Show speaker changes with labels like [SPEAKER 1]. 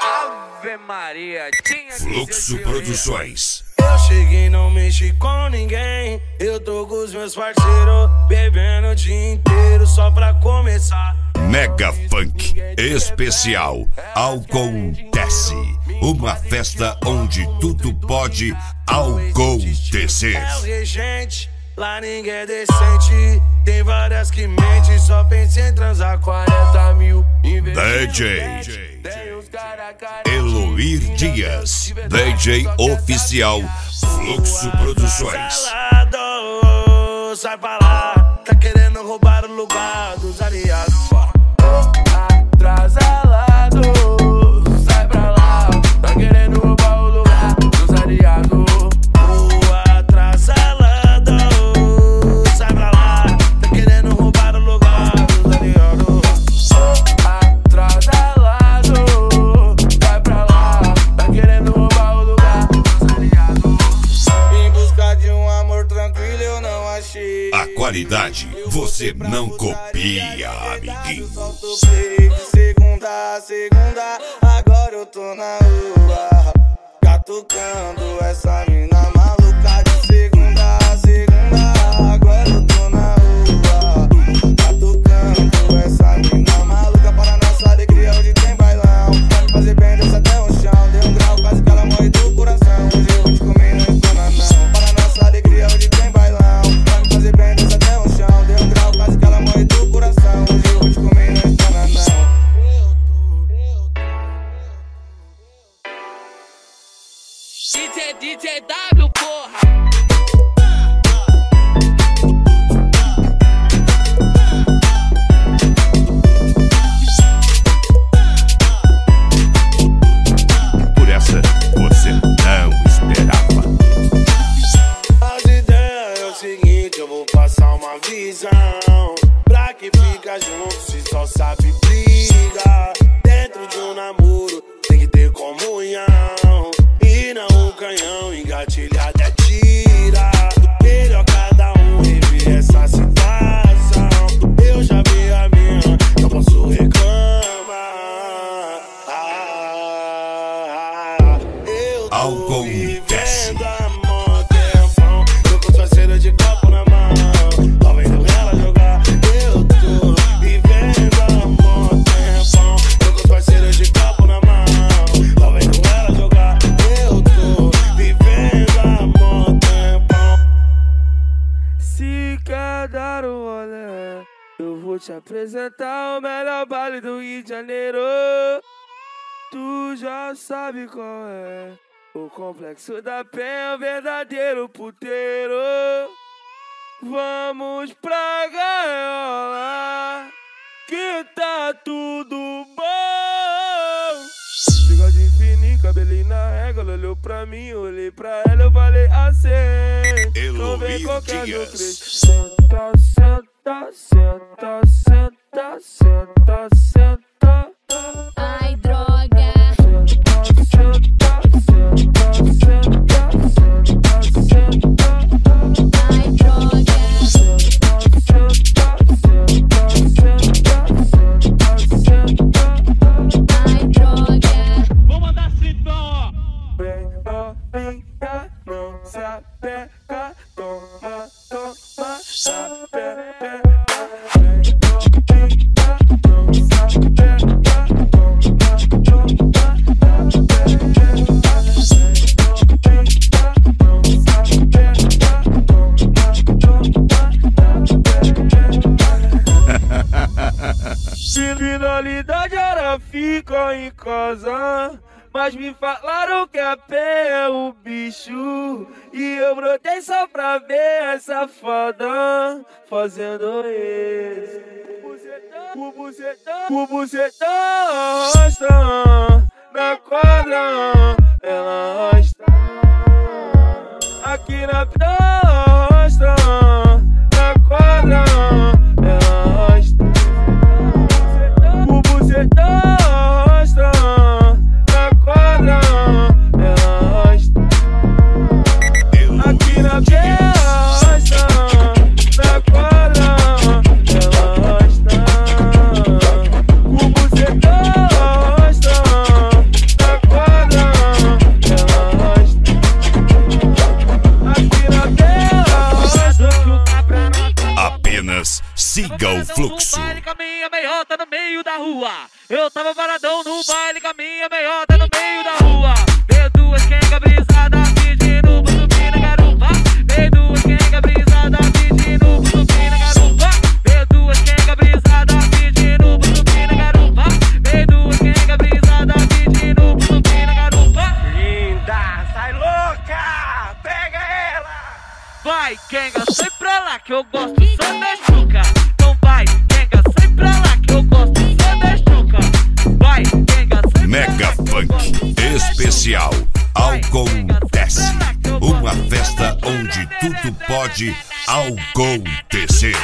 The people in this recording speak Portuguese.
[SPEAKER 1] Ave Maria, tinha
[SPEAKER 2] Fluxo Produções.
[SPEAKER 3] Eu cheguei, não mexi com ninguém. Eu tô com os meus parceiros, bebendo o dia inteiro só pra começar.
[SPEAKER 2] Mega Funk Especial Acontece. Uma festa onde tudo pode acontecer.
[SPEAKER 3] É o regente, lá ninguém é decente. Tem várias que mentem, só pensa em transar 40 mil.
[SPEAKER 2] DJ Eloir Dias, DJ oficial Fluxo Produções.
[SPEAKER 3] Sai pra lá, tá querendo roubar o lugar dos aliados.
[SPEAKER 2] A qualidade você não copia, amiguinho.
[SPEAKER 3] Solta o play de segunda segunda, agora eu tô na rua. Catucando essa mina maluca sabe briga. Dentro de um namoro tem que ter comunhão. E não um canhão engatilhado é tira. Melhor cada um rever essa situação. Eu já vi a minha, não posso reclamar. Ah, Eu tô
[SPEAKER 2] Acontece.
[SPEAKER 3] vivendo amor, Se quer dar um rolê, eu vou te apresentar o melhor baile do Rio de Janeiro. Tu já sabe qual é. O complexo da penha, verdadeiro puteiro. Vamos pra gaiola, que tá tudo bom. Fininho, cabelinho na régua, ela olhou pra mim, olhei pra ela, eu falei assim. Não vem qualquer surpresa. Senta, senta, senta, senta, senta, senta. Finalidade era ficar em casa. Mas me falaram que a pé é o bicho. E eu brotei só pra ver essa foda fazendo isso. O bucetão, o bucetão arrasta na quadra. Ela arrasta aqui na pista.
[SPEAKER 1] Minha meiota no meio da rua. Eu tava paradão no baile com a minha meiota no meio da rua. Veio duas quenga brisada pedindo pra subir na garupa. Veio duas quenga brisada pedindo pra subir na garupa. Veio duas quenga brisada pedindo pra subir na garupa. Veio duas quenga brisada pedindo pra subir na garupa.
[SPEAKER 3] Linda, sai louca! Pega ela!
[SPEAKER 1] Vai, Kenga, sai pra lá que eu gosto só da chuca. Pra lá que eu gosto só da chuca. Vai, sai
[SPEAKER 2] Mega Funk especial Acontece. Uma festa onde tudo pode acontecer.